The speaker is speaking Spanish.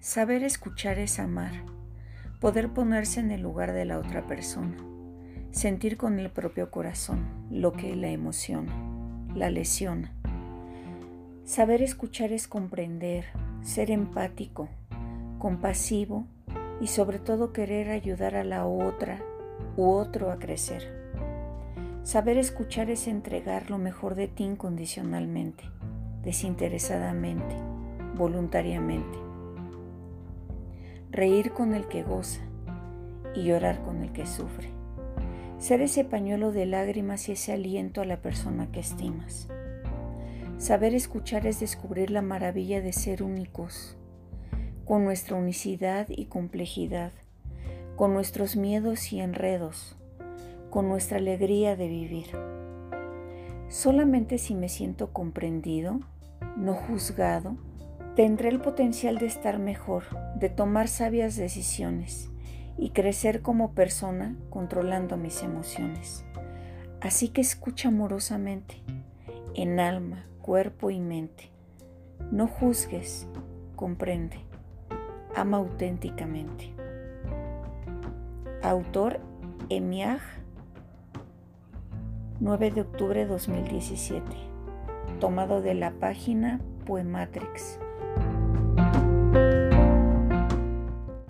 Saber escuchar es amar, poder ponerse en el lugar de la otra persona, sentir con el propio corazón lo que la emociona, la lesiona. Saber escuchar es comprender, ser empático, compasivo y sobre todo querer ayudar a la otra u otro a crecer. Saber escuchar es entregar lo mejor de ti incondicionalmente, desinteresadamente, voluntariamente reír con el que goza y llorar con el que sufre. Ser ese pañuelo de lágrimas y ese aliento a la persona que estimas. Saber escuchar es descubrir la maravilla de ser únicos, con nuestra unicidad y complejidad, con nuestros miedos y enredos, con nuestra alegría de vivir. Solamente si me siento comprendido, no juzgado, tendré el potencial de estar mejor, de tomar sabias decisiones y crecer como persona controlando mis emociones. Así que escucha amorosamente, en alma, cuerpo y mente. No juzgues, comprende, ama auténticamente. Autor Emiag, 9 de octubre de 2017, tomado de la página Poematrix.